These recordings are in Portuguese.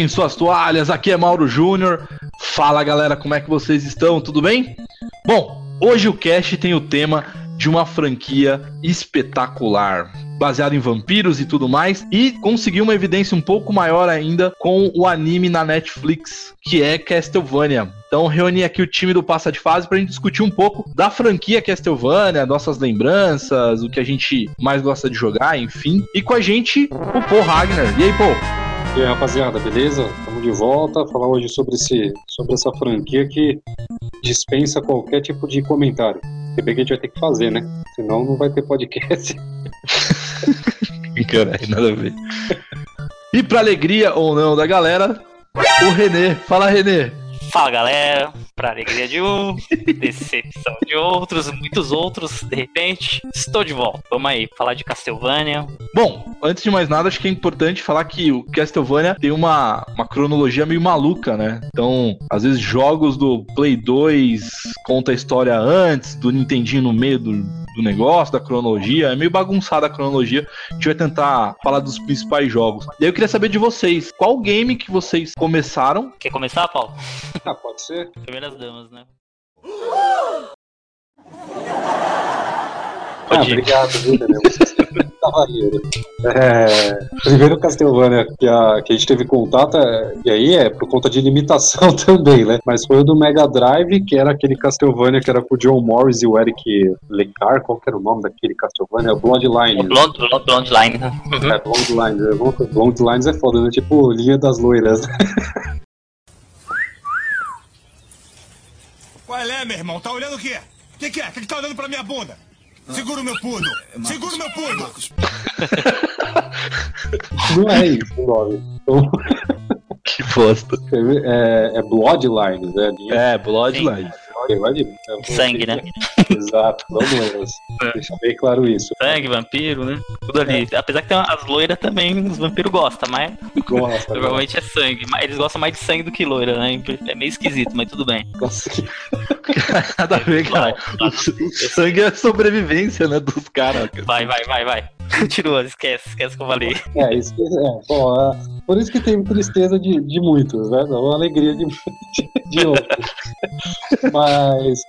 Peguem suas toalhas, aqui é Mauro Júnior. Fala galera, como é que vocês estão? Tudo bem? Bom, hoje o cast tem o tema de uma franquia espetacular, baseado em vampiros e tudo mais, e conseguiu uma evidência um pouco maior ainda com o anime na Netflix, que é Castlevania. Então reuni aqui o time do Passa de Fase pra gente discutir um pouco da franquia Castlevania, nossas lembranças, o que a gente mais gosta de jogar, enfim. E com a gente, o Paul Ragnar. E aí, Paul? E aí, rapaziada, beleza? Estamos de volta. Falar hoje sobre, esse, sobre essa franquia que dispensa qualquer tipo de comentário. Se bem que a gente vai ter que fazer, né? Senão não vai ter podcast. Caralho, nada a ver. E pra alegria ou não da galera, o Renê. Fala, Renê. Fala galera, pra alegria de um, decepção de outros, muitos outros, de repente, estou de volta. Vamos aí, falar de Castlevania. Bom, antes de mais nada, acho que é importante falar que o Castlevania tem uma, uma cronologia meio maluca, né? Então, às vezes, jogos do Play 2 conta a história antes, do Nintendinho no meio do, do negócio, da cronologia. É meio bagunçada a cronologia. A gente vai tentar falar dos principais jogos. E aí eu queria saber de vocês, qual game que vocês começaram? Quer começar, Paulo? Ah, pode ser? Primeiras damas, né? Ah, obrigado, viu, Daniel? Valendo. É, primeiro Castlevania que a, que a gente teve contato, é, e aí é por conta de limitação também, né? Mas foi o do Mega Drive, que era aquele Castlevania que era com o John Morris e o Eric Lecar, qual que era o nome daquele Castlevania? Bloodline. O Blonde, Blonde Line, né? Uhum. É, Bloodlines. É, Bloodlines é foda, né? Tipo, linha das loiras. né? Qual é, meu irmão? Tá olhando o quê? O que, que é? O que, que tá olhando pra minha bunda? Segura o meu pudo! Segura o meu pudo! Não é isso o nome. Então, Que bosta. é, é Bloodlines, né? É, Bloodline. Imagina. Sangue, né? Exato, vamos loiras. Deixa bem claro isso. Sangue, vampiro, né? Tudo ali. Apesar que tem as loiras também, os vampiros gostam, mas Gosta, normalmente é sangue. Mas eles gostam mais de sangue do que loira, né? É meio esquisito, mas tudo bem. Nossa, que- Nada a ver, cara. O, o sangue é a sobrevivência, né, dos caras. cara. Vai, vai, vai, vai. Continua, esquece, esquece que eu falei. É, que, é, bom, é, por isso que tem tristeza de, de muitos, né? Não alegria de, de, de outros. Mas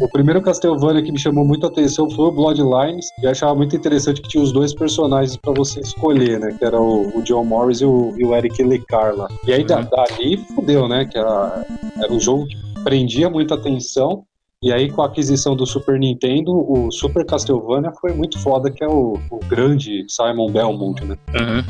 o primeiro Castlevania que me chamou muita atenção foi o Bloodlines, e achava muito interessante que tinha os dois personagens pra você escolher, né? Que era o, o John Morris e o, e o Eric Lecar lá. E aí da- dali fudeu, né? Que era, era um jogo que prendia muita atenção. E aí, com a aquisição do Super Nintendo, o Super Castlevania foi muito foda, que é o, o grande Simon Belmont, né?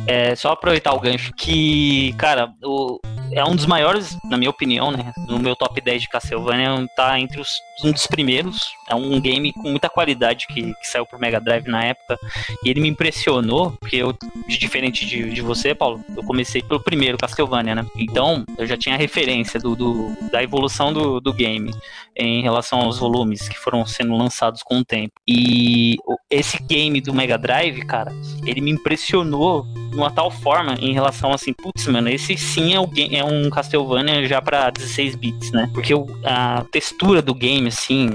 É só aproveitar o gancho que, cara, o, é um dos maiores, na minha opinião, né? No meu top 10 de Castlevania, tá entre os um dos primeiros. É um game com muita qualidade que, que saiu pro Mega Drive na época. E ele me impressionou, porque eu, diferente de, de você, Paulo, eu comecei pelo primeiro Castlevania, né? Então, eu já tinha referência do, do- da evolução do, do game em relação aos volumes que foram sendo lançados com o tempo. E esse game do Mega Drive, cara, ele me impressionou de uma tal forma em relação assim, putz, mano, esse sim é, é um Castlevania já pra 16 bits, né? Porque o- a textura do game, assim,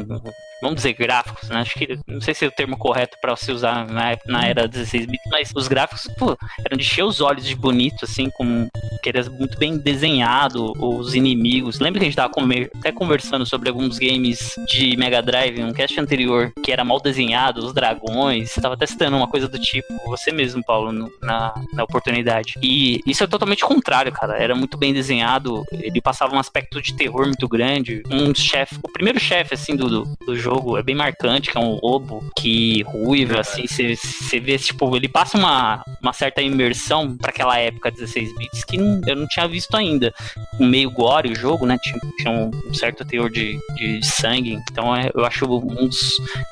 vamos dizer gráficos, né? Acho que não sei se é o termo correto pra se usar na, na era 16 bits, mas os gráficos, pô, eram de encher os olhos de bonito, assim, com que era muito bem desenhado, os inimigos. Lembra que a gente tava conver- até conversando sobre alguns games de Mega Drive, um cast anterior, que era mal desenhado, os dragões, você tava testando uma coisa do tipo, você mesmo, Paulo, no- na, na oportunidade. E isso é totalmente contrário, cara. Era muito bem desenhado, ele passava um aspecto de terror muito grande. Um chefe, o primeiro chefe, assim, do, do, do jogo é bem marcante, que é um lobo que ruiva, assim, você vê, tipo, ele passa uma, uma certa imersão pra aquela época 16 bits que não- eu não tinha visto ainda. Meio gore o jogo, né? Tinha, tinha um, certo teor de, de sangue. Então é- eu acho um dos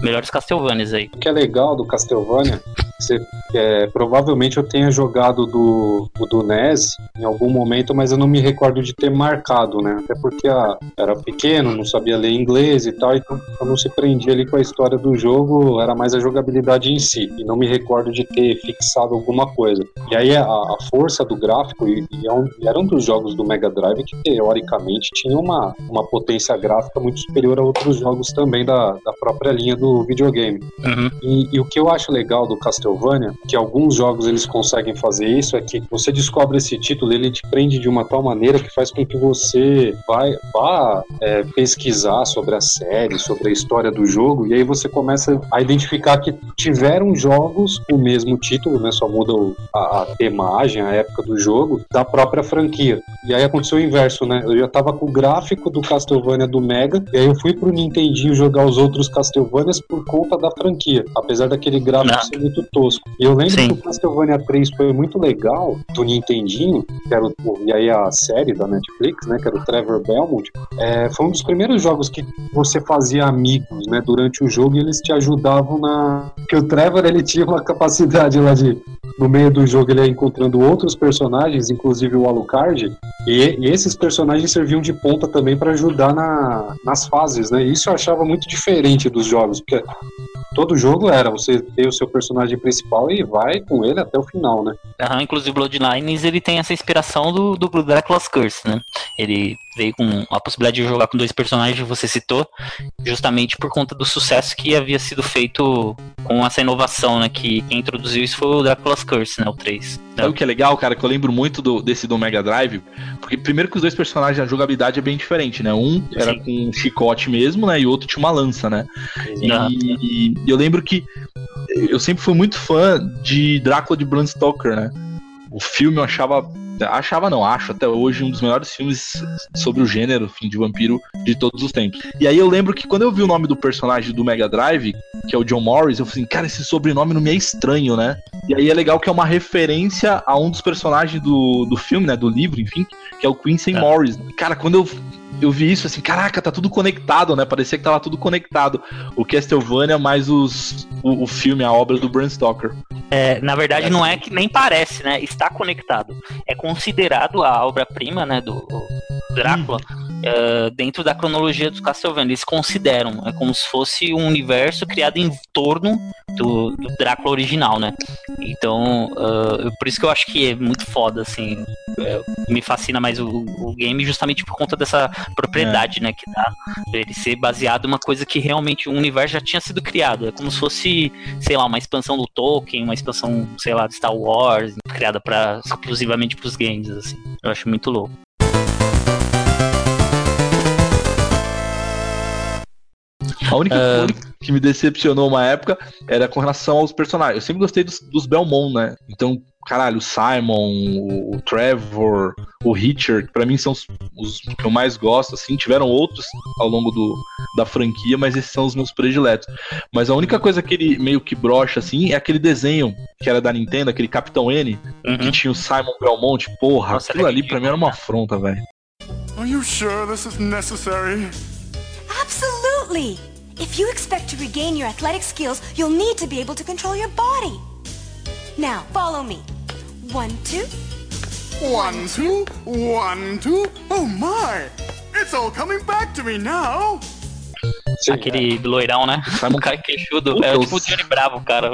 melhores Castlevanias aí. O que é legal do Castlevania, você, é, provavelmente eu tenha jogado do, do NES em algum momento, mas eu não me recordo de ter marcado, né? Até porque a, era pequeno, não sabia ler inglês e tal, então eu não se prendia ali com a história do jogo, era mais a jogabilidade em si. E não me recordo de ter fixado alguma coisa. E aí a, a força do gráfico, e, e é um- e era um dos jogos do Mega Drive que teoricamente tinha uma, uma potência gráfica muito superior a outros jogos também da, da própria linha do videogame. Uhum. E, e o que eu acho legal do Castlevania que alguns jogos eles conseguem fazer isso, é que você descobre esse título, ele te prende de uma tal maneira que faz com que você vai, vá é, pesquisar sobre a série, sobre a história do jogo, e aí você começa a identificar que tiveram jogos o mesmo título, né? Só muda a, a temagem, a época do jogo, da própria franquia. E aí aconteceu o inverso, né? Eu já tava com o gráfico do Castlevania do Mega, e aí eu fui pro Nintendinho jogar os outros Castlevanias por conta da franquia, apesar daquele gráfico Não. ser muito tosco. E eu lembro Sim. que o Castlevania 3 foi muito legal, do Nintendinho, que era o, e aí a série da Netflix, né, que era o Trevor Belmont, é, foi um dos primeiros jogos que você fazia né, durante o jogo eles te ajudavam na... Porque o Trevor, ele tinha uma capacidade lá de, no meio do jogo, ele ia encontrando outros personagens, inclusive o Alucard, e, e esses personagens serviam de ponta também para ajudar na, nas fases, né, isso eu achava muito diferente dos jogos, porque todo jogo era você ter o seu personagem principal e vai com ele até o final, né. Aham, inclusive Bloodlines ele tem essa inspiração do, do Dracula's Curse, né? Ele veio com a possibilidade de jogar com dois personagens que você citou, justamente por conta do sucesso que havia sido feito com essa inovação, né? Que quem introduziu isso foi o Dracula's Curse, né? O 3. Sabe o que é legal, cara? Que eu lembro muito do- desse do Mega Drive. Porque primeiro que os dois personagens, a jogabilidade é bem diferente, né? Um era Sim. com um chicote mesmo, né? E o outro tinha uma lança, né? E, e eu lembro que eu sempre fui muito fã de Drácula de Bram Stoker, né? O filme eu achava. Achava não, acho até hoje um dos melhores filmes sobre o gênero, fim de vampiro de todos os tempos. E aí eu lembro que quando eu vi o nome do personagem do Mega Drive, que é o John Morris, eu falei assim, cara, esse sobrenome não me é estranho, né? E aí é legal que é uma referência a um dos personagens do, do filme, né? Do livro, enfim, que é o Quincy É. Morris. Cara, quando eu, eu vi isso, assim, caraca, tá tudo conectado, né? Parecia que tava tudo conectado. O Castlevania mais os, o, o filme, a obra do Bram Stoker. É, na verdade, não é que nem parece, né? Está conectado. É considerado a obra-prima, né? Do Drácula. É, dentro da cronologia dos Castlevania, eles consideram, é como se fosse um universo criado em torno do, do Drácula original, né? Então, ah, por isso que eu acho que é muito foda, assim, é, me fascina mais o, o game justamente por conta dessa propriedade, né, que dá ele ser baseado em uma coisa que realmente o universo já tinha sido criado, é como se fosse, sei lá, uma expansão do Tolkien, uma expansão, sei lá, de Star Wars, criada para exclusivamente games, assim. Eu acho muito louco. A única Ah. coisa que me decepcionou uma época era com relação aos personagens. Eu sempre gostei dos, dos Belmont, né? Então, caralho, o Simon, o, o Trevor, o Richard, pra mim são os, os que eu mais gosto, assim. Tiveram outros ao longo do, da franquia, mas esses são os meus prediletos. Mas a única coisa que ele meio que brocha, assim, é aquele desenho que era da Nintendo, aquele Capitão N, que Uhum. tinha o Simon Belmont. Porra, Nossa, aquilo ali pra mim era uma afronta, velho. Are you sure this is necessary? Absolutely! If you expect to regain your athletic skills, you'll need to be able to control your body. Now, follow me. One, two. One, two, one, two. Oh my! It's all coming back to me now. Sim, Aquele loirão, né? Simon- Um cara queixudo. Puta, É tipo o Johnny Bravo, cara.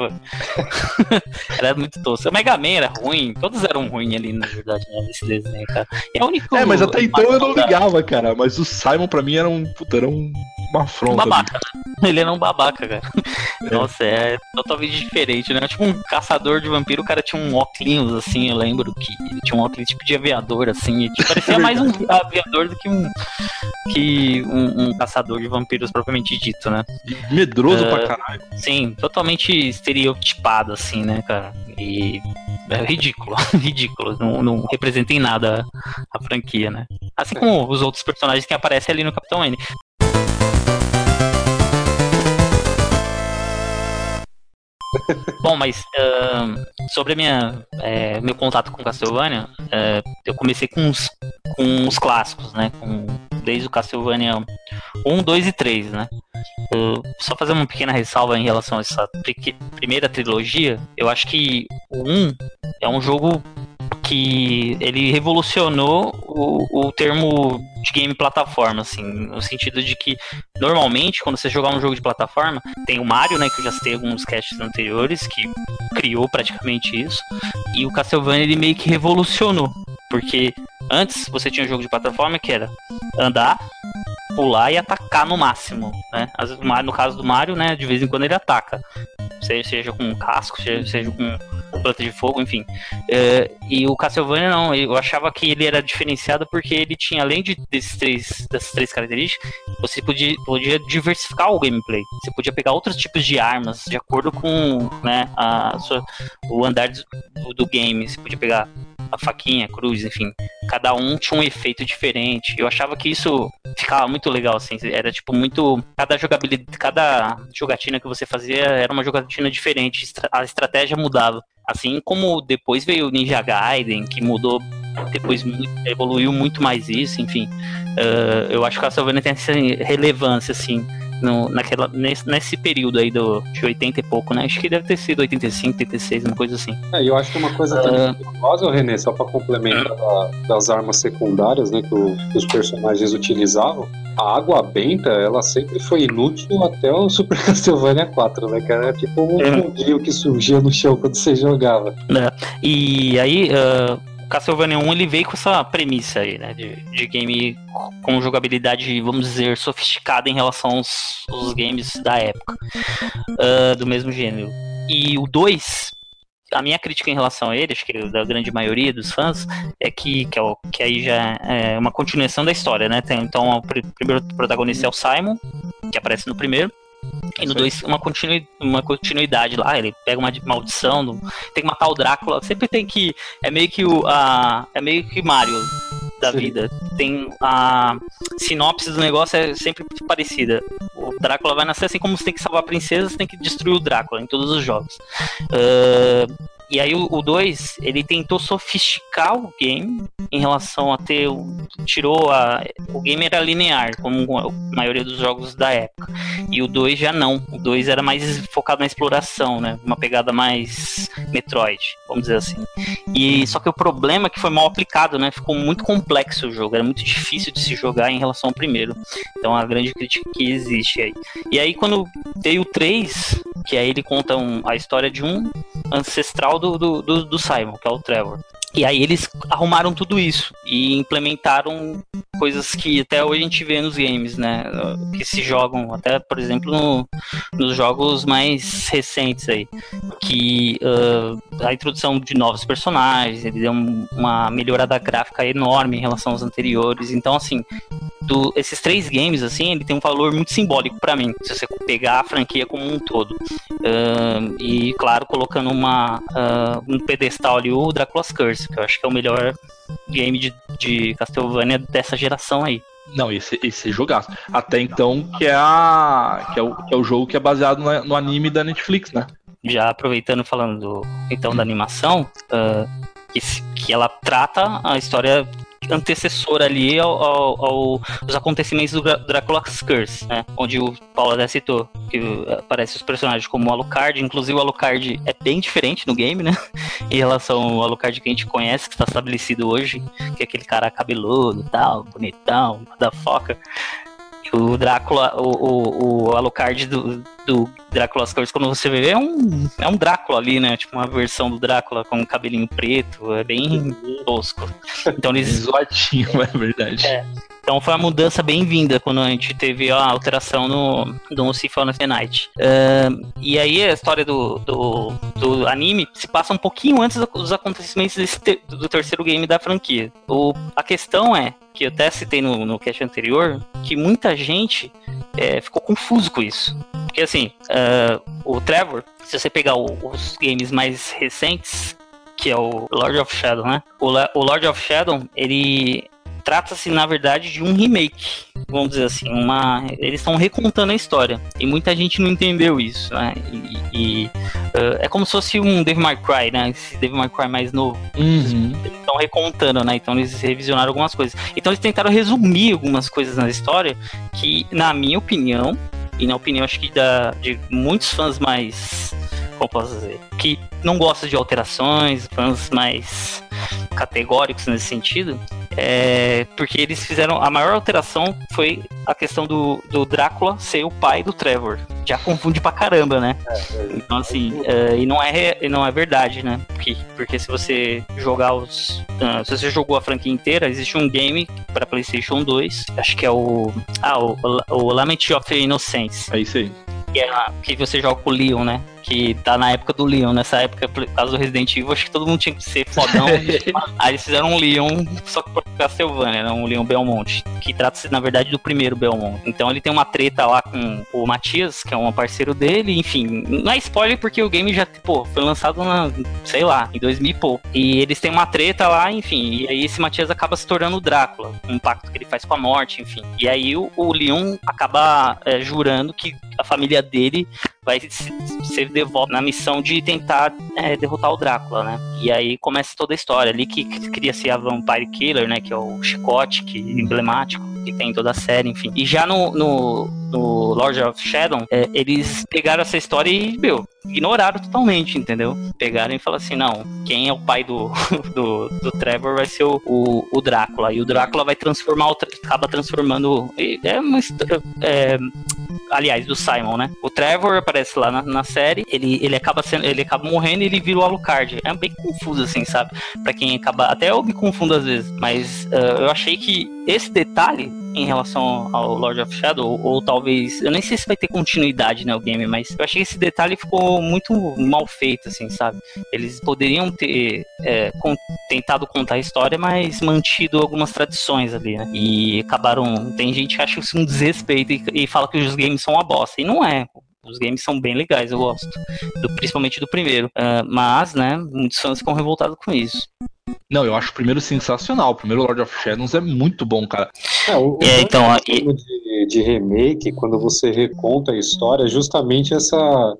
era muito tosco. O Mega Man era ruim. Todos eram ruins ali, na verdade, né? Nesse desenho, cara. E é o único. É, mas até então eu não ligava, cara. Mas o Simon pra mim era um. Puta, era um, uma Um afronta. babaca, né? Ele era um babaca, cara. Nossa, é totalmente diferente, né? Tipo um caçador de vampiro, o cara tinha um óculos, assim, eu lembro que ele tinha um óculos tipo de aviador, assim, tipo, parecia mais um aviador do que um que um, um caçador de vampiros propriamente dito, né? Medroso É. pra caralho. Sim, totalmente estereotipado, assim, né, cara? E é ridículo, ridículo. Não, não representa em nada a franquia, né? Assim como os outros personagens que aparecem ali no Capitão N. Bom, mas ahn, sobre minha, é, meu contato com Castlevania, é, eu comecei com os, com os clássicos, né? Com, desde o Castlevania 1, 2 e 3, né? Eu- só fazer uma pequena ressalva em relação a essa pri- primeira trilogia, eu acho que o 1 é um jogo que ele revolucionou o, o termo de game plataforma, assim, no sentido de que normalmente quando você jogar um jogo de plataforma, tem o Mario, né, que eu já citei alguns casts anteriores, que criou praticamente isso, e o Castlevania ele meio que revolucionou, porque antes você tinha um jogo de plataforma que era andar, pular e atacar no máximo, né? No caso do Mario, né, de vez em quando ele ataca. Seja, seja com casco, seja, seja com planta de fogo, enfim. É, e o Castlevania não, eu achava que ele era diferenciado porque ele tinha, além de desses três, dessas três características, você podia, podia diversificar o gameplay. Você podia pegar outros tipos de armas de acordo com né, a sua, o andar do, do game. Você podia pegar a faquinha, a cruz, enfim. Cada um tinha um efeito diferente. Eu achava que isso ficava muito legal, assim. Era tipo muito. Cada jogabilidade, cada jogatina que você fazia era uma jogatina diferente. A estratégia mudava. Assim como depois veio o Ninja Gaiden, que mudou depois evoluiu muito mais isso, enfim. Uh, eu acho que a Castlevania tem essa relevância, assim no, naquela, nesse, nesse período aí do, de 80 e pouco, né? Acho que deve ter sido 85, 86, uma coisa assim. É, eu acho que uma coisa também uh, René, só para complementar da, das armas secundárias, né, que, o, que, os personagens utilizavam, a água benta, ela sempre foi inútil até o Super Castlevania 4, né, que era tipo um é. que surgia no chão quando você jogava. É. E aí, uh, Castlevania 1 ele veio com essa premissa aí, né? De, de game com jogabilidade, vamos dizer, sofisticada em relação aos, aos games da época, uh, do mesmo gênero. E o 2, a minha crítica em relação a ele, acho que da grande maioria dos fãs, é que, que, é o, que aí já é uma continuação da história, né? Tem, então, o primeiro protagonista é o Simon, que aparece no primeiro. E no 2, uma, continui, uma continuidade lá, ele pega uma maldição, no, tem que matar o Drácula. Sempre tem que. É meio que o. A, é meio que Mario da Sim. vida. Tem a sinopse do negócio é sempre parecida. O Drácula vai nascer assim como você tem que salvar a princesa, você tem que destruir o Drácula em todos os jogos. Uh, e aí o 2, ele tentou sofisticar o game em relação a ter. Tirou a. O game era linear, como a maioria dos jogos da época. E o 2 já não. O 2 era mais focado na exploração, né? Uma pegada mais Metroid, vamos dizer assim. E só que o problema é que foi mal aplicado, né? Ficou muito complexo o jogo, era muito difícil de se jogar em relação ao primeiro. Então a grande crítica que existe aí. E aí quando veio o 3, que aí ele conta um, a história de um ancestral do, do, do, do Simon, que é o Trevor. E aí eles arrumaram tudo isso e implementaram coisas que até hoje a gente vê nos games, né? Que se jogam, até por exemplo no, nos jogos mais recentes aí. Que uh, a introdução de novos personagens, ele deu uma melhorada gráfica enorme em relação aos anteriores. Então, assim, do, esses três games, assim, ele tem um valor muito simbólico para mim, se você pegar a franquia como um todo. Uh, e, claro, colocando uma, uh, um pedestal ali, o Dracula's Curse, que eu acho que é o melhor game de, de Castlevania dessa geração aí. Não, esse, esse jogaço. Até então, que é, a, que é, o, que é o jogo que é baseado no, no anime da Netflix, né? Já aproveitando falando do, então da animação, uh, que, que ela trata a história antecessor ali ao, ao, ao, aos acontecimentos do Dracula's Curse, né? Onde o Paulo até citou que aparece os personagens como o Alucard, inclusive o Alucard é bem diferente no game, né? em relação ao Alucard que a gente conhece, que está estabelecido hoje, que é aquele cara cabeludo tal, bonitão, da foca. O Drácula, o, o, o Alucard do, do Drácula's Curse, quando você vê, é um, é um Drácula ali, né? Tipo uma versão do Drácula com um cabelinho preto, é bem tosco. Então eles. Zoadinho, é verdade. É. Então foi uma mudança bem-vinda quando a gente teve a alteração no, no Symphony of the Night. Uh, e aí a história do, do, do, anime se passa um pouquinho antes dos acontecimentos do terceiro game da franquia. O, a questão é, que eu até citei no, no cast anterior, que muita gente é, ficou confuso com isso. Porque assim, uh, o Trevor, se você pegar o, os games mais recentes, que é o Lord of Shadow, né? O, o Lord of Shadow, ele trata-se na verdade de um remake, vamos dizer assim, uma eles estão recontando a história e muita gente não entendeu isso, né? E, e uh, é como se fosse um Devil May Cry, né? Esse Devil May Cry mais novo. Uhum. Eles estão recontando, né? Então eles revisionaram algumas coisas. Então eles tentaram resumir algumas coisas na história que, na minha opinião, e na opinião acho que da, de muitos fãs mais como posso dizer, que não gostam de alterações, fãs mais categóricos nesse sentido, é, porque eles fizeram. A maior alteração foi a questão do, do Drácula ser o pai do Trevor. Já confunde pra caramba, né? Então, assim, é, e não é, e não é verdade, né? Porque, porque se você jogar os. ah, se você jogou a franquia inteira, existe um game pra PlayStation 2, acho que é o. Ah, o, o Lament of Innocence É isso aí. que, é que você joga com o Leon, né? Que tá na época do Leon. Nessa época, por causa do Resident Evil, acho que todo mundo tinha que ser fodão. Aí eles fizeram um Leon, só que por Castlevania, né? Um Leon Belmont. Que trata-se, na verdade, do primeiro Belmont. Então ele tem uma treta lá com o Matias, que é um parceiro dele. Enfim, não é spoiler porque o game já, pô, foi lançado na, sei lá, em 2000 e pouco. E eles têm uma treta lá, enfim. E aí esse Matias acaba se tornando o Drácula. Um pacto que ele faz com a morte, enfim. E aí o, o Leon acaba é, jurando que a família dele vai se- ser devolta na missão de tentar é, derrotar o Drácula, né? E aí começa toda a história ali que cria-se a Vampire Killer, né? Que é o chicote que, emblemático que tem em toda a série, enfim. E já no, no, no Lord of Shadow, é, eles pegaram essa história e, meu, ignoraram totalmente, entendeu? Pegaram e falaram assim, não, quem é o pai do, do, do Trevor vai ser o, o, o Drácula. E o Drácula vai transformar, acaba transformando... É uma história... É, aliás, do Simon, né? O Trevor aparece lá na, na série, ele, ele acaba sendo, ele acaba morrendo e ele vira o Alucard. É bem confuso, assim, sabe? Pra quem acaba. Até eu me confundo às vezes, mas ah, eu achei que esse detalhe em relação ao Lord of Shadow, ou, ou talvez. Eu nem sei se vai ter continuidade, né, o game, mas eu achei que esse detalhe ficou muito mal feito, assim, sabe? Eles poderiam ter é, tentado contar a história, mas mantido algumas tradições ali, né? E acabaram. Tem gente que acha isso um desrespeito e, e fala que os games são uma bosta. E não é. Os games são bem legais, eu gosto. Do- principalmente do primeiro. Ah, mas, né, muitos fãs ficam revoltados com isso. Não, eu acho o primeiro sensacional. O primeiro Lord of Shadows é muito bom, cara. É, o, o É, então, problema de, de remake, quando você reconta a história, é justamente essa.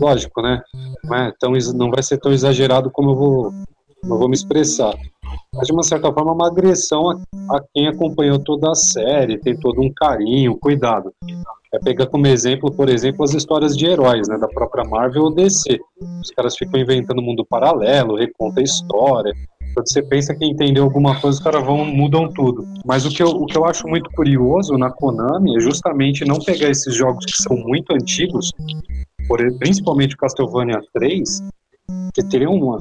Lógico, né? Não, é tão, não vai ser tão exagerado como eu vou, eu vou me expressar. Mas, de uma certa forma, é uma agressão a, a quem acompanhou toda a série, tem todo um carinho, cuidado. É pegar como exemplo, por exemplo, as histórias de heróis, né, da própria Marvel ou DC. Os caras ficam inventando mundo paralelo, reconta a história. Quando você pensa que entendeu alguma coisa, os caras vão mudam tudo. Mas o que, eu, o que eu acho muito curioso na Konami é justamente não pegar esses jogos que são muito antigos, por, principalmente o Castlevania 3, que teriam uma.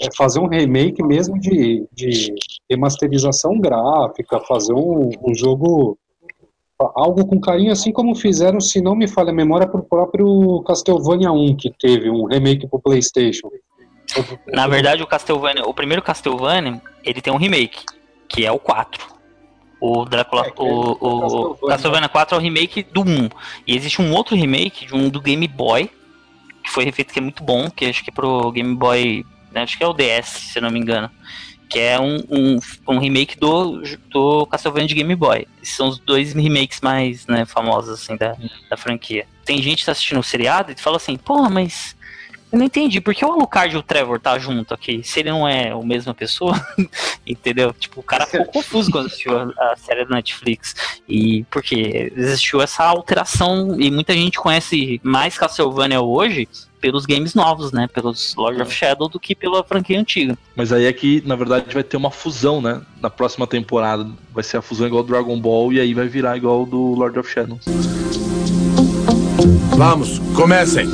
É fazer um remake mesmo de, de remasterização gráfica, fazer um, um jogo. Algo com carinho, assim como fizeram, se não me falha a memória, pro próprio Castlevania 1, que teve um remake pro PlayStation. Na verdade, o Castlevania, o primeiro Castlevania, ele tem um remake, que é o 4. O Drácula, É, é o, o o Castlevania. Castlevania 4 é o remake do 1. E existe um outro remake de um do Game Boy, que foi refeito que é muito bom, que acho que é pro Game Boy, né, acho que é o DS, se não me engano. Que é um, um, um remake do, do Castlevania de Game Boy. Esses são os dois remakes mais né, famosos assim, da, da franquia. Tem gente que tá assistindo o seriado e fala assim, porra, mas eu não entendi, por que o Alucard e o Trevor tá junto aqui? Se ele não é a mesma pessoa, entendeu? Tipo, o cara ficou confuso quando assistiu a, a série da Netflix. E porque existiu essa alteração e muita gente conhece mais Castlevania hoje pelos games novos, né? Pelos Lord of Shadow do que pela franquia antiga. Mas aí é que, na verdade, vai ter uma fusão, né? Na próxima temporada vai ser a fusão igual do Dragon Ball e aí vai virar igual do Lord of Shadows. Vamos, comecem.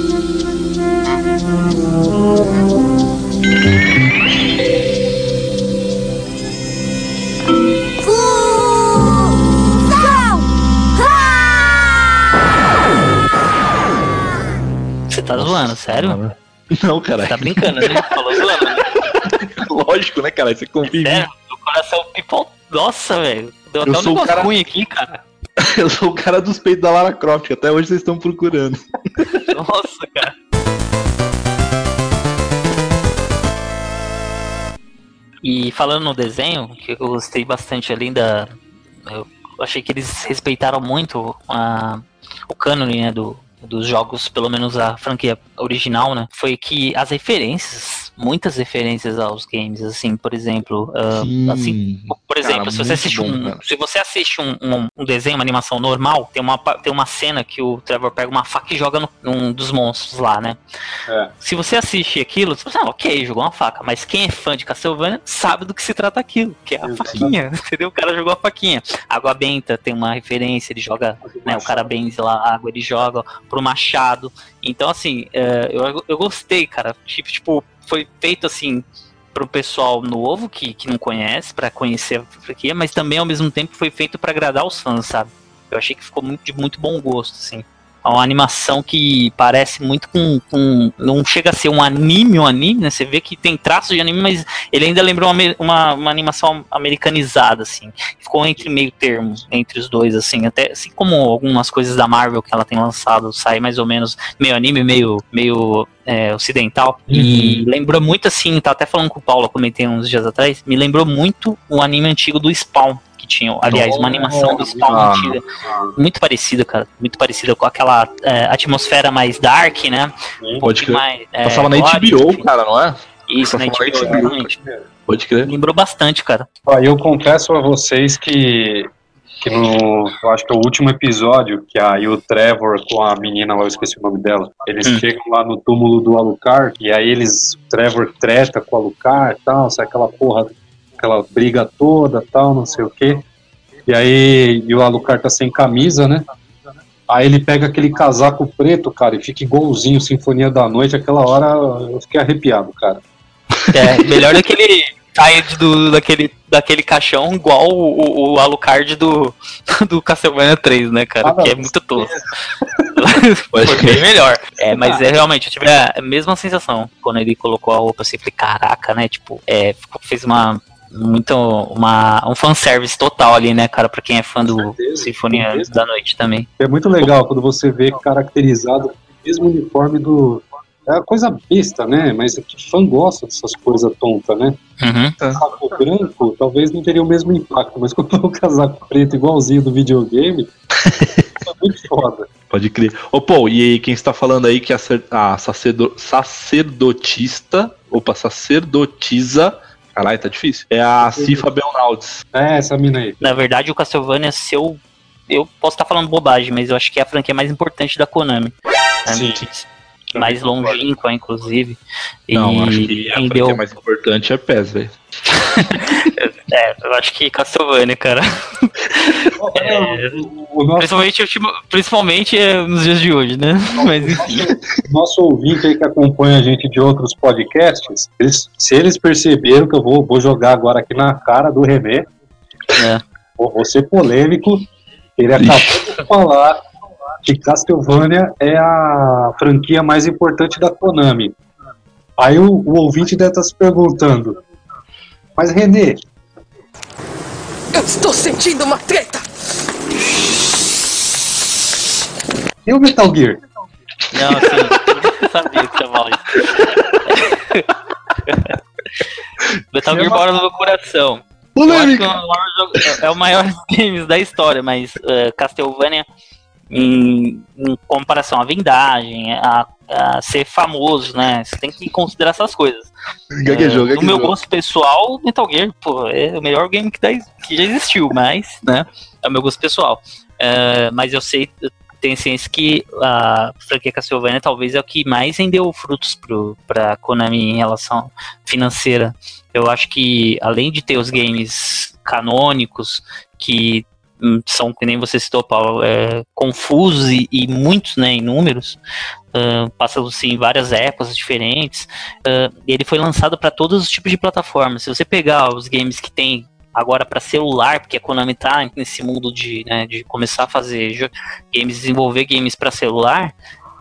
Você tá zoando, sério? Não, cara. Tá brincando, né? Falou zoando. né? Lógico, né, cara? Você convive. Sério, meu coração pipou. Nossa, velho. Deu Eu até um sou o cara- ruim aqui, cara. Eu sou o cara dos peitos da Lara Croft, até hoje vocês estão procurando. Nossa, cara. E falando no desenho, que eu gostei bastante além da. Eu achei que eles respeitaram muito a, o cânone né, do, dos jogos, pelo menos a franquia original, né? Foi que as referências muitas referências aos games, assim, por exemplo, uh, assim, por exemplo, cara, se você assiste bom, um, se você assiste um, um, um, desenho, uma animação normal, tem uma, tem uma cena que o Trevor pega uma faca e joga no, num dos monstros lá, né? É. Se você assiste aquilo, você fala, ah, ok, jogou uma faca, mas quem é fã de Castlevania sabe do que se trata aquilo, que é a faquinha, entendeu? O cara jogou a faquinha. Água benta tem uma referência, ele joga, né, o cara benze lá a água, ele joga pro machado. Então, assim, é, eu, eu gostei, cara. Tipo, tipo, foi feito assim pro pessoal novo que, que não conhece, para conhecer a franquia, mas também ao mesmo tempo foi feito para agradar os fãs, sabe? Eu achei que ficou muito, de muito bom gosto, assim. É uma animação que parece muito com, com, Não chega a ser um anime, um anime, né? Você vê que tem traços de anime, mas ele ainda lembrou uma, uma, uma animação americanizada, assim. Ficou entre meio termo, entre os dois, assim. Até assim como algumas coisas da Marvel que ela tem lançado, sai mais ou menos meio anime, meio, meio é, ocidental. Uhum. E lembrou muito assim, tá até falando com o Paulo, comentei uns dias atrás, me lembrou muito o anime antigo do Spawn que tinham, aliás, uma animação do Spawn ah, antiga, muito parecida, cara, muito parecida com aquela é, atmosfera mais dark, né? Um Pode crer. Mais, é, Passava na HBO, enfim. cara, não é? Isso, na HBO, exatamente. Pode crer. Lembrou bastante, cara. Ó, eu confesso a vocês que que no, eu acho que é o último episódio, que aí o Trevor com a menina lá, eu esqueci o nome dela, eles hum. chegam lá no túmulo do Alucard, e aí eles, o Trevor treta com o Alucard e tal, sai aquela porra aquela briga toda, tal, não sei o quê. E aí e o Alucard tá sem camisa, né? Aí ele pega aquele casaco preto, cara, e fica igualzinho Sinfonia da Noite. Aquela hora eu fiquei arrepiado, cara. É, melhor do que ele sair do, daquele, daquele caixão igual o, o, Alucard do, do Castlevania 3, né, cara? Ah, que é muito tosco. Foi bem melhor. É, mas é realmente, eu tive a mesma sensação quando ele colocou a roupa assim, falei, caraca, né? Tipo, é, fez uma muito uma, um fanservice total ali, né, cara, pra quem é fã do certeza, Sinfonia da Noite também. É muito legal quando você vê caracterizado o mesmo uniforme do. É uma coisa besta, né? Mas é que fã gosta dessas coisas tontas, né? Uhum. Casaco branco talvez não teria o mesmo impacto, mas quando o casaco preto igualzinho do videogame, é muito foda. Pode crer. Ô, Paul, e aí, quem está falando aí que a, a sacerdotista, opa, sacerdotisa Caralho, tá difícil. É a Cifa Belnaudes. É, essa mina aí. Na verdade, o Castlevania, se eu. Eu posso estar falando bobagem, mas eu acho que é a franquia mais importante da Konami. Sim. Mais longínqua, inclusive. Não, e, acho que a franquia deu... mais importante é PES, velho. é, eu acho que Castlevania, cara. É, nosso... Principalmente, principalmente é, nos dias de hoje, né? Mas enfim. Nosso ouvinte aí que acompanha a gente de outros podcasts, eles, se eles perceberam que eu vou, vou jogar agora aqui na cara do René, é. vou, vou ser polêmico, ele acabou de falar que Castlevania é a franquia mais importante da Konami. Aí o, o ouvinte deve estar se perguntando, mas René. Eu estou sentindo uma treta! E o Metal Gear? Não, assim, eu sabia que chamava isso. Metal Gear mora no meu coração. Polêmica. É, é o maior games da história, mas uh, Castlevania, em, em, comparação à vendagem, a, a, ser famoso, né? Você tem que considerar essas coisas. Gaguejou, é, no meu gosto pessoal, Metal Gear, pô, é o melhor game que, que já existiu, mas, né? É o meu gosto pessoal. É, mas eu sei, eu tenho ciência que a franquia Castlevania talvez é o que mais rendeu frutos para Konami em relação financeira. Eu acho que além de ter os games canônicos que são, que nem você citou, Paulo, é, confusos e, e, muitos, né, em números, uh, passando em várias épocas diferentes. Uh, ele foi lançado para todos os tipos de plataformas. Se você pegar os games que tem agora para celular, porque a Konami tá nesse mundo de, né, de começar a fazer games, desenvolver games para celular,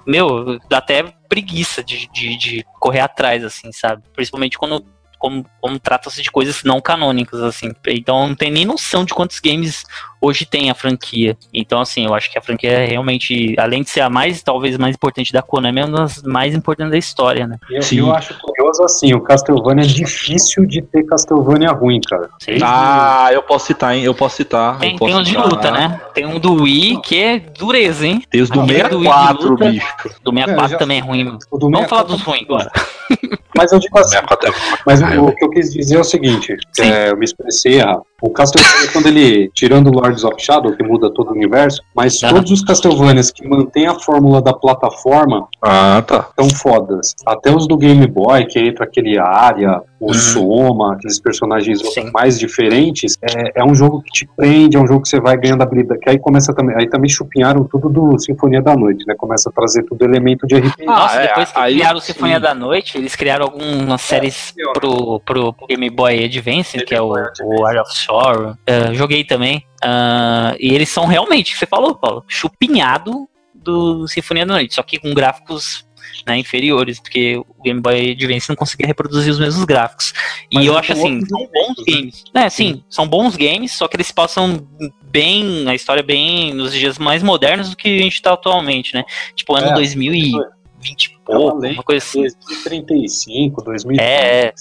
meu, dá até preguiça de, de, de, correr atrás, assim, sabe? Principalmente quando como, como trata-se de coisas não canônicas, assim. Então não tem nem noção de quantos games hoje tem a franquia. Então, assim, eu acho que a franquia é realmente, além de ser a mais, talvez, mais importante da Konami, é uma das mais importantes da história, né? Eu, eu acho curioso assim, o Castlevania é difícil de ter Castlevania ruim, cara. Sim. Ah, eu posso citar, hein? Eu posso citar. Tem, posso tem um de luta, né? Tem um do Wii que é dureza, hein? Tem os do 64, bicho. Do 64 é, já... também é ruim. Vamos falar dos ruins agora. Mas eu digo assim, 64 é- mas o, o que eu quis dizer é o seguinte, Sim. é, eu me expressei errado. O Castlevania, quando ele, tirando o Lords of Shadow, que muda todo o universo, mas Aham. todos os Castlevanias que mantêm a fórmula da plataforma Ah, tá. tão fodas. Até os do Game Boy, que entra aquele área, o Uhum. Soma, aqueles personagens Sim. mais diferentes, é, é um jogo que te prende, é um jogo que você vai ganhando habilidade. Que aí começa também. Aí também chupinharam tudo do Sinfonia da Noite, né? Começa a trazer tudo elemento de RPG. Ah, Nossa, é, depois que aí criaram o sim. Sinfonia da Noite, eles criaram algumas séries pior. pro, pro Game Boy Advance, Game que é o, o Art of Sorrow. É, joguei também. Ah, e eles são realmente, você falou, Paulo, chupinhado do Sinfonia da Noite, só que com gráficos né, inferiores, porque o Game Boy Advance não conseguia reproduzir os mesmos gráficos. Mas e eu acho assim, são bons né? games. É, sim, são bons games, só que eles passam bem, a história bem nos dias mais modernos do que a gente tá atualmente, né? Tipo, ano É, 2020 e É pouco, uma coisa assim. 2035, 2030. É,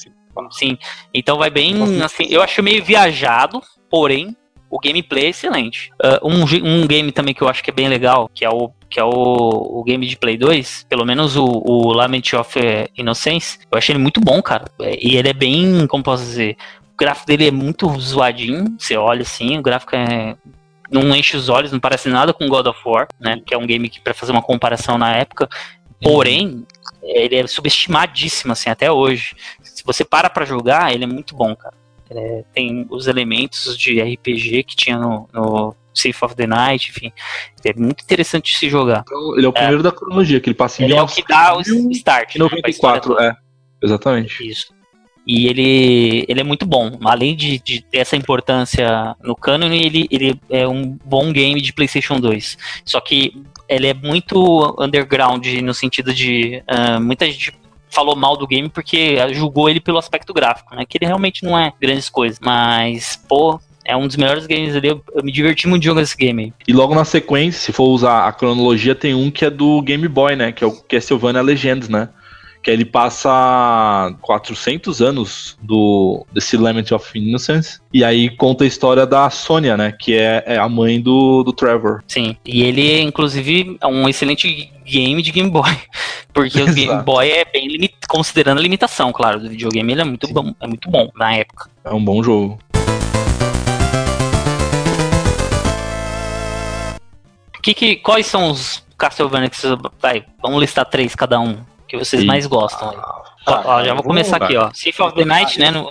Sim. Então vai bem. Assim, eu acho meio viajado, porém, o gameplay é excelente. Ah, um, um game também que eu acho que é bem legal, que é o, que é o, o game de Play 2, pelo menos o, o Lament of eh, Innocence, eu achei ele muito bom, cara. É, E ele é bem, como posso dizer, o gráfico dele é muito zoadinho, você olha assim, o gráfico é. Não enche os olhos, não parece nada com God of War, né? Que é um game que, pra fazer uma comparação na época. Porém, ele é subestimadíssimo, assim, até hoje. Se você para pra jogar, ele é muito bom, cara. É, tem os elementos de RPG que tinha no, no Safe of the Night, enfim. É muito interessante se jogar. Então, ele é o primeiro da cronologia, que ele passa em Ele é o que dá o start. né, pra história 94, toda. é. Exatamente. Isso. E ele, ele é muito bom. Além de, de ter essa importância no canon, ele, ele é um bom game de PlayStation 2. Só que ele é muito underground no sentido de. ah, muita gente falou mal do game porque julgou ele pelo aspecto gráfico, né? Que ele realmente não é grandes coisas. Mas, pô. É um dos melhores games ali. Eu, eu me diverti muito jogando esse game. E logo na sequência, se for usar a cronologia, tem um que é do Game Boy, né? Que é o Castlevania Legends, né? Que ele passa 400 anos do desse Lament of Innocence. E aí conta a história da Sônia, né? Que é, é a mãe do, do Trevor. Sim, e ele, inclusive, é um excelente game de Game Boy. Porque o Game Exato. Boy é bem considerando a limitação, claro, do videogame, ele é muito bom, é muito bom na época. É um bom jogo. Que, que, quais são os Castlevania que vocês. Vai, vamos listar três cada um, que vocês mais gostam aí. Ó, Tá, ó, já vou começar aqui, ó. Thief of the Night, né? Não,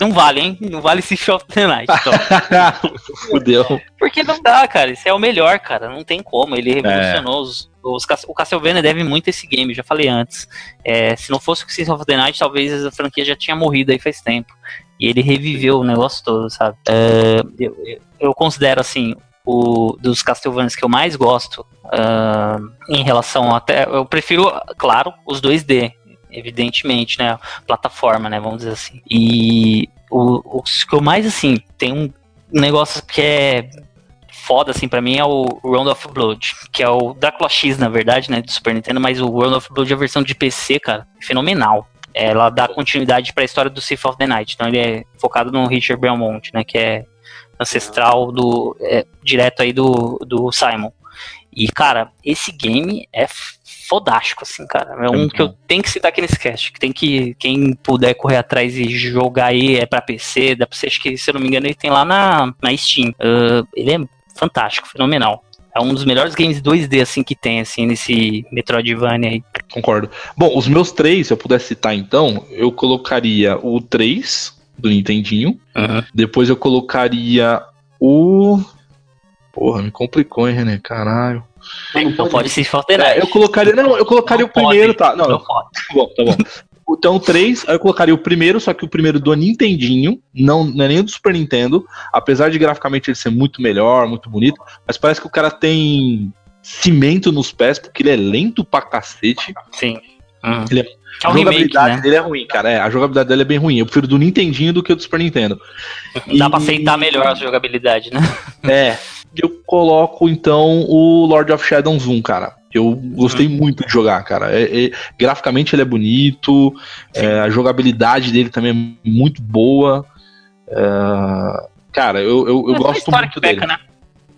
não vale, hein? Não vale Thief of the Night. Então. Fudeu. Porque não dá, cara. Esse é o melhor, cara. Não tem como. Ele revolucionou os. os Cas- o Castlevania deve muito esse game, já falei antes. É, se não fosse o Sins of the Night, talvez a franquia já tinha morrido aí faz tempo. E ele reviveu o negócio todo, sabe? É, eu, eu- eu considero assim. O, dos Castlevanias que eu mais gosto ah, em relação até eu prefiro claro os 2D evidentemente né plataforma né vamos dizer assim e o, os que eu mais assim tem um negócio que é foda, assim, pra mim é o Round of Blood, que é o Drácula X, na verdade, né, do Super Nintendo, mas o Round of Blood, a versão de PC, cara, é fenomenal. Ela dá continuidade pra história do Thief of the Night, então ele é focado no Richard Belmont, né, que é ancestral do, é, direto aí do, do Simon. E, cara, esse game é fodástico, assim, cara. É um que eu bom. tenho que citar aqui nesse cast, que tem que, quem puder correr atrás e jogar aí, é pra PC, dá pra você, acho que, se eu não me engano, ele tem lá na, na Steam. Ah, ele é fantástico, fenomenal. É um dos melhores games 2D, assim, que tem, assim, nesse Metroidvania aí. Concordo. Bom, os meus três, se eu pudesse citar então, eu colocaria o 3 do Nintendinho. Depois eu colocaria o. Porra, me complicou, hein, René? Caralho. Não pode ser the É, eu colocaria. Não, eu colocaria Não o primeiro, pode, tá? Não, Não tá pode. bom, tá bom. Então, três, aí eu colocaria o primeiro, só que o primeiro do Nintendinho, não, não é nem o do Super Nintendo, apesar de graficamente ele ser muito melhor, muito bonito, mas parece que o cara tem cimento nos pés, porque ele é lento pra cacete. Sim. Hum. Ele é- Que é a um remake, jogabilidade né? dele é ruim, cara. É, a jogabilidade dele é bem ruim. Eu prefiro do Nintendinho do que o do Super Nintendo. Dá pra aceitar melhor a jogabilidade, né? É. Eu coloco então o Lord of Shadows 1, cara. Eu gostei muito de jogar, cara. É- é- graficamente ele é bonito, é, a jogabilidade dele também é muito boa. É, cara, eu, eu, eu É gosto história muito que peca, dele. né?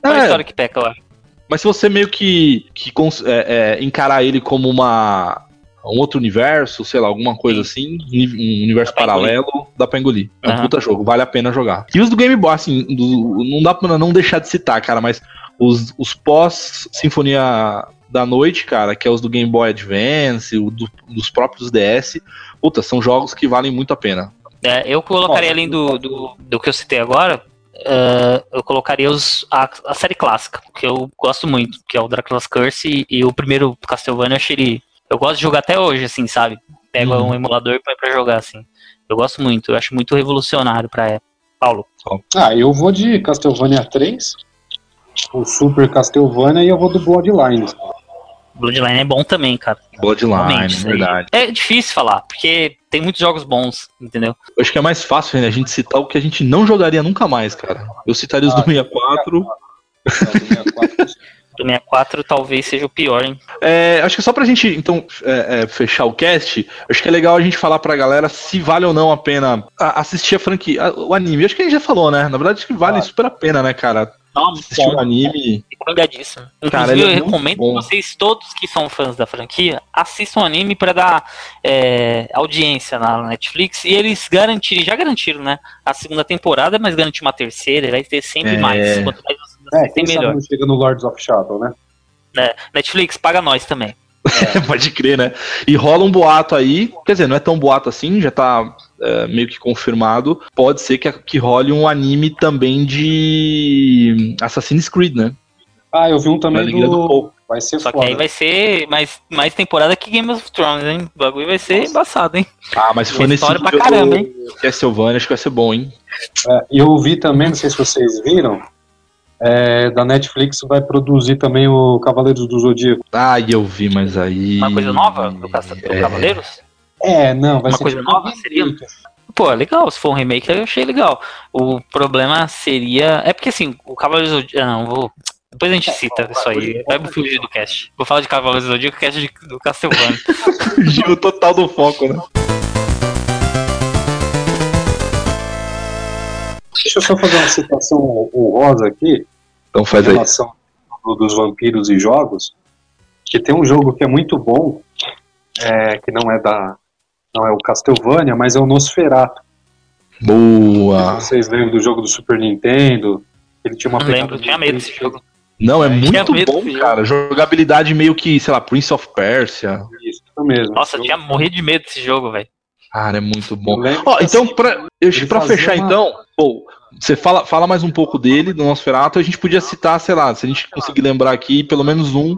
Só a É, história que peca, acho. mas se você meio que, que é, é, encarar ele como uma um outro universo, sei lá, alguma coisa assim, um universo pra paralelo, dá pra engolir. É um puta jogo, vale a pena jogar. E os do Game Boy, assim, do- não dá pra não deixar de citar, cara, mas os, os pós-Sinfonia da Noite, cara, que é os do Game Boy Advance, o do- dos próprios DS, puta, são jogos que valem muito a pena. É, eu colocaria além do, do, do que eu citei agora, eh, eu colocaria os, a, a série clássica, que eu gosto muito, que é o Dracula's Curse e, e o primeiro Castlevania, eu achei ele. Eu gosto de jogar até hoje, assim, sabe? Pega Uhum. um emulador e põe pra jogar, assim. Eu gosto muito, eu acho muito revolucionário pra época. Paulo. Ah, eu vou de Castlevania 3, o Super Castlevania e eu vou do Bloodlines. Bloodline é bom também, cara. Bloodline, isso aí. verdade. É difícil falar, porque tem muitos jogos bons, entendeu? Eu acho que é mais fácil né, a gente citar o que a gente não jogaria nunca mais, cara. Eu citaria os do Ah, 64. Do 64 talvez seja o pior, hein? É, acho que só pra gente, então, é, é, fechar o cast, acho que é legal a gente falar pra galera se vale ou não a pena assistir a franquia, a- o anime. Acho que a gente já falou, né? Na verdade, acho que vale Ah. super a pena, né, cara? Não, Assistir o anime. Recomendadíssimo. Cara, Inclusive, ele é eu recomendo bom. que vocês, todos que são fãs da franquia, assistam o anime para dar é, audiência na Netflix e eles garantirem, já garantiram, né? A segunda temporada, mas garantir uma terceira, vai ter sempre É. mais. Quanto mais É, quem sabe melhor. não chega no Lords of Shadow, né? né? Netflix, paga nós também. Pode crer, né? E rola um boato aí, quer dizer, não é tão boato assim, já tá é, meio que confirmado. Pode ser que, que role um anime também de Assassin's Creed, né? Ah, eu vi um também do do... Vai ser Só que foda. aí vai ser mais, mais temporada que Game of Thrones, hein? O bagulho vai ser embaçado, hein? Ah, mas Tem nesse história pra caramba, hein? Castlevania, acho que vai ser bom, hein? É, e eu vi também, não sei se vocês viram, é, da Netflix vai produzir também o Cavaleiros do Zodíaco. Ah, e eu vi, mas aí. Uma coisa nova do, Caça- É. Cavaleiros? É, não, vai Uma ser coisa tipo nova seria? Pô, legal. Se for um remake, eu achei legal. O problema seria. É porque assim, o Cavaleiros do Zodíaco. Ah, não, vou. Depois a gente cita isso aí. Vai fugir do cast. Vou falar de Cavaleiros do Zodíaco, cast do Castlevania. Fugiu total do foco, né? Deixa eu só fazer uma citação honrosa aqui, Então em faz aí. relação ao dos vampiros e jogos, que tem um jogo que é muito bom, é, que não é da. Não é o Castlevania, mas é o Nosferatu. Boa. Vocês lembram do jogo do Super Nintendo? Ele tinha uma pegada lembro, tinha medo desse jogo. Não, é muito medo bom, cara. Jogabilidade meio que, sei lá, Prince of Persia. Isso, isso mesmo. Nossa, eu tinha morrido de medo desse jogo, velho. Cara, é muito bom. Ó, que, então, assim, pra, pra fechar, uma- então, pô, você fala, fala mais um pouco dele, do Nosferatu, a gente podia citar, sei lá, se a gente conseguir lembrar aqui, pelo menos um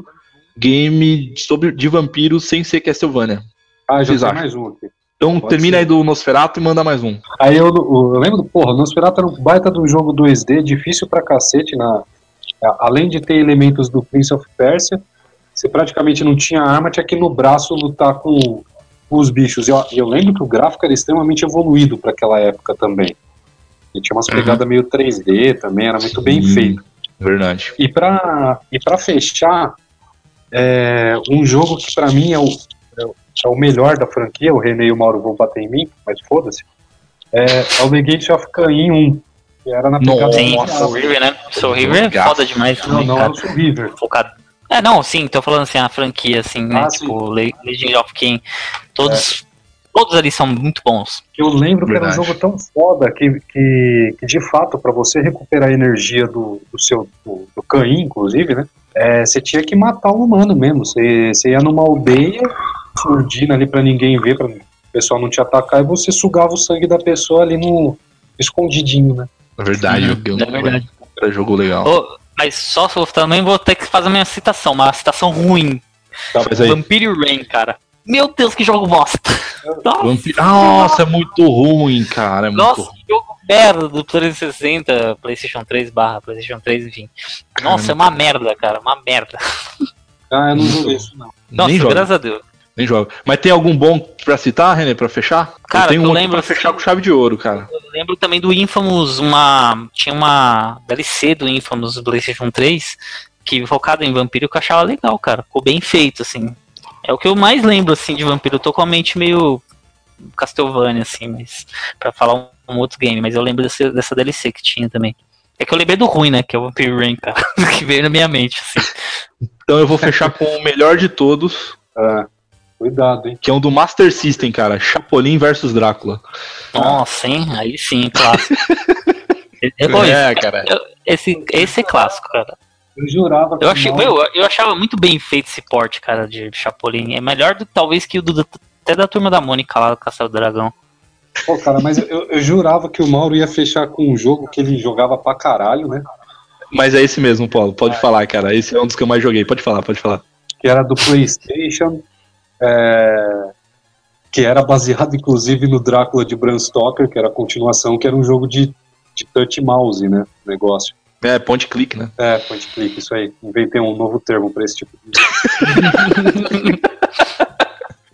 game sobre, de vampiros sem ser Castlevania. Ah, já tem mais um aqui. Então, Pode termina ser. aí do Nosferatu e manda mais um. Aí eu, eu lembro, porra, o Nosferatu era um baita um jogo 2D, difícil pra cacete, na, além de ter elementos do Prince of Persia, você praticamente não tinha arma, tinha que no braço lutar com, com os bichos. E eu, eu lembro que o gráfico era extremamente evoluído para aquela época também. E tinha umas Uhum. pegadas meio 3D também, era muito bem Sim. feito. Verdade. E pra, e pra fechar, é, um jogo que pra mim é o, é o- é o melhor da franquia, o René e o Mauro vão bater em mim, mas foda-se, é, é o Legate of Cain 1, que era na pegada. Sim, inicial. Soul River, né? Soul River é foda demais Não, não é o Soul River. Focado. É, não, sim, tô falando assim, a franquia, assim, né? Ah, tipo, Le- Legend of King. Todos, todos ali são muito bons. Eu lembro que era um Verdade. jogo tão foda que, que, que de fato, pra você recuperar a energia do, do seu do, do Caim, inclusive, né? é, você tinha que matar o humano mesmo. Você, você ia numa aldeia, surdina ali pra ninguém ver, pra o pessoal não te atacar, e você sugava o sangue da pessoa ali no escondidinho, né? É verdade, Uhum, joguei um- é verdade. Era jogo legal. Ô, mas só se eu também vou ter que fazer a minha citação, uma citação ruim. Tá. Vampire Rain, cara. Meu Deus, que jogo bosta. Nossa, Vampi- Nossa, é muito ruim, cara. É muito nossa ruim. que jogo merda do 360, PlayStation 3 barra PlayStation 3, enfim. Nossa, é uma merda, cara, uma merda. Ah, eu não joguei isso, não. Nossa, Nem joga. graças a Deus. Nem joga. Mas tem algum bom pra citar, René, pra fechar? Cara, eu tenho eu um lembro, pra fechar assim- com chave de ouro, cara. Eu lembro também do Infamous, uma. Tinha uma DLC do Infamous do PlayStation 3 que focado em vampiro que eu achava legal, cara. Ficou bem feito, assim. É o que eu mais lembro, assim, de vampiro. Eu tô com a mente meio Castlevania, assim, mas. Pra falar um, um outro game, mas eu lembro desse, dessa DLC que tinha também. É que eu lembrei do ruim, né? Que é o Vampire Rain, cara. que veio na minha mente, assim. Então eu vou fechar com o melhor de todos. Ah, Cuidado, hein? Que é um do Master System, cara. Chapolin versus Drácula. Nossa, hein? Aí sim, clássico. Eu- É, cara. esse, esse é clássico, cara. Eu jurava que Eu, o achei, Mauro- meu, eu achava muito bem feito esse porte, cara, de Chapolin. É melhor do talvez que o do, até da turma da Mônica lá do Castelo do Dragão. Pô, cara, mas eu, eu jurava que o Mauro ia fechar com um jogo que ele jogava pra caralho, né? Mas é esse mesmo, Paulo. Pode falar, cara. Esse é um dos que eu mais joguei. Pode falar, pode falar. Que era do PlayStation, é, que era baseado inclusive no Drácula de Bram Stoker, que era a continuação, que era um jogo de, de touch mouse, né? Negócio. É, point click, né? É, point click, isso aí. Inventei um novo termo pra esse tipo de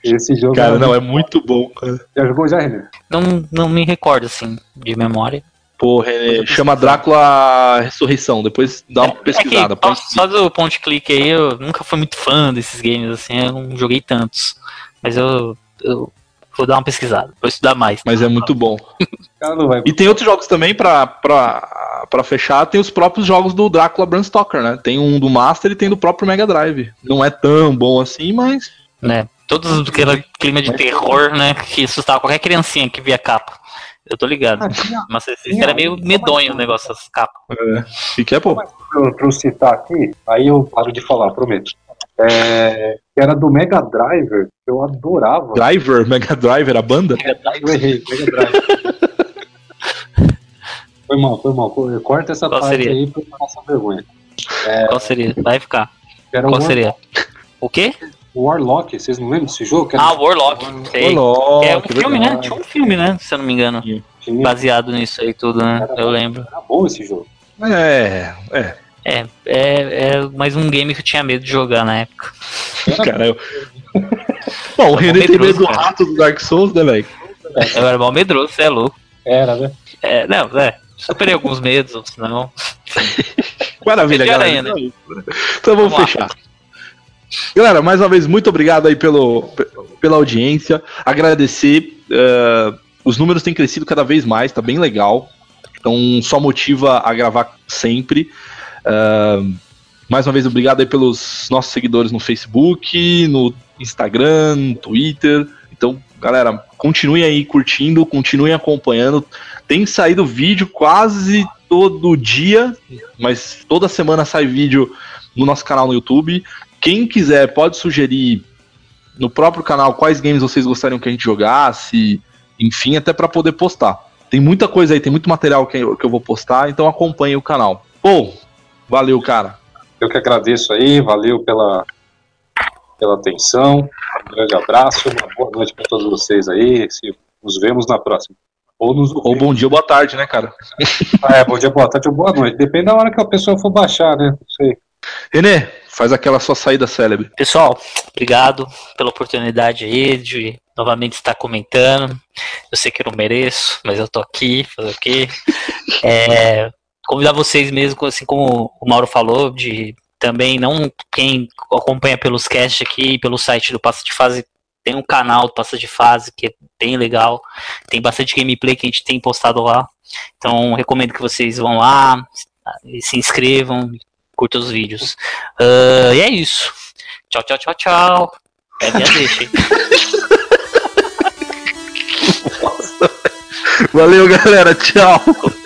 Esse jogo. Cara, era não, é muito- bom. cara. Já jogou já, René? Não, não me recordo, assim, de memória. Pô, René, chama Drácula Ressurreição. Depois dá uma pesquisada. É que, só do ponte clique aí, eu nunca fui muito fã desses games, assim, eu não joguei tantos. Mas eu, eu vou dar uma pesquisada, vou estudar mais. Mas é muito bom. E tem outros jogos também pra, pra, pra fechar. Tem os próprios jogos do Drácula Bram Stoker, né? Tem um do Master e tem do próprio Mega Drive. Não é tão bom assim, mas. né? Todos aquele clima de terror, né? Que assustava qualquer criancinha que via capa. Eu tô ligado. Ah, tinha- Mas esse era meio medonho o negócio dessas capas. E que é, pra eu citar aqui, aí eu paro de falar, prometo. É, que era do Mega Driver, que eu adorava. Driver, Mega Driver, a banda? Eu errei, Mega Drive. foi mal, foi mal. Corta essa Qual parte seria? aí pra eu não passar vergonha. Qual seria? Vai ficar. Era Qual seria? O quê? Warlock, vocês não lembram desse jogo? Que era Ah, Warlock. Sei. Ô, Que é um que filme, né? Tinha um filme, né? Se eu não me engano. Tinha- Baseado nisso aí tudo, né? Eu lembro. Era bom esse jogo. É, é. É, é, é mais um game que eu tinha medo de jogar na época. Cara, eu... Bom, o René tem medo do rato do Dark Souls, né, velho? Eu era mal medroso, você é louco. Era, né? É, não, é. Superei alguns medos, outros não. Maravilha, galera. aranha, né? Então vamos, Vamos lá. fechar. Galera, mais uma vez, muito obrigado aí pelo, pe- pela audiência. Agradecer. eh, os números têm crescido cada vez mais, tá bem legal. Então só motiva a gravar sempre. Mais uma vez, obrigado aí pelos nossos seguidores no Facebook, no Instagram, no Twitter. Então, galera, continuem aí curtindo, continuem acompanhando. Tem saído vídeo quase todo dia, mas toda semana sai vídeo no nosso canal no YouTube. Quem quiser pode sugerir no próprio canal quais games vocês gostariam que a gente jogasse, enfim, até para poder postar. Tem muita coisa aí, tem muito material que eu, vou postar, então acompanhe o canal. Pô, valeu, cara. Eu que agradeço aí, valeu pela, pela atenção. Um grande abraço, uma boa noite para todos vocês aí. Se nos vemos na próxima. Ou nos Ou bom dia, ou boa tarde, né, cara? Ah, é, bom dia, boa tarde ou boa noite. Depende da hora que a pessoa for baixar, né? Não sei. Renê, faz aquela sua saída célebre. Pessoal, obrigado pela oportunidade aí de novamente estar comentando. Eu sei que eu não mereço, mas eu tô aqui, fazer o quê? É, convidar vocês mesmo, assim como o Mauro falou, de também não quem acompanha pelos casts aqui, pelo site do Passa de Fase, tem um canal do Passa de Fase que é bem legal. Tem bastante gameplay que a gente tem postado lá. Então recomendo que vocês vão lá, se inscrevam, curtam os vídeos. Ah, e é isso. Tchau, tchau, tchau, tchau. É minha deixa, hein? Valeu, galera. Tchau.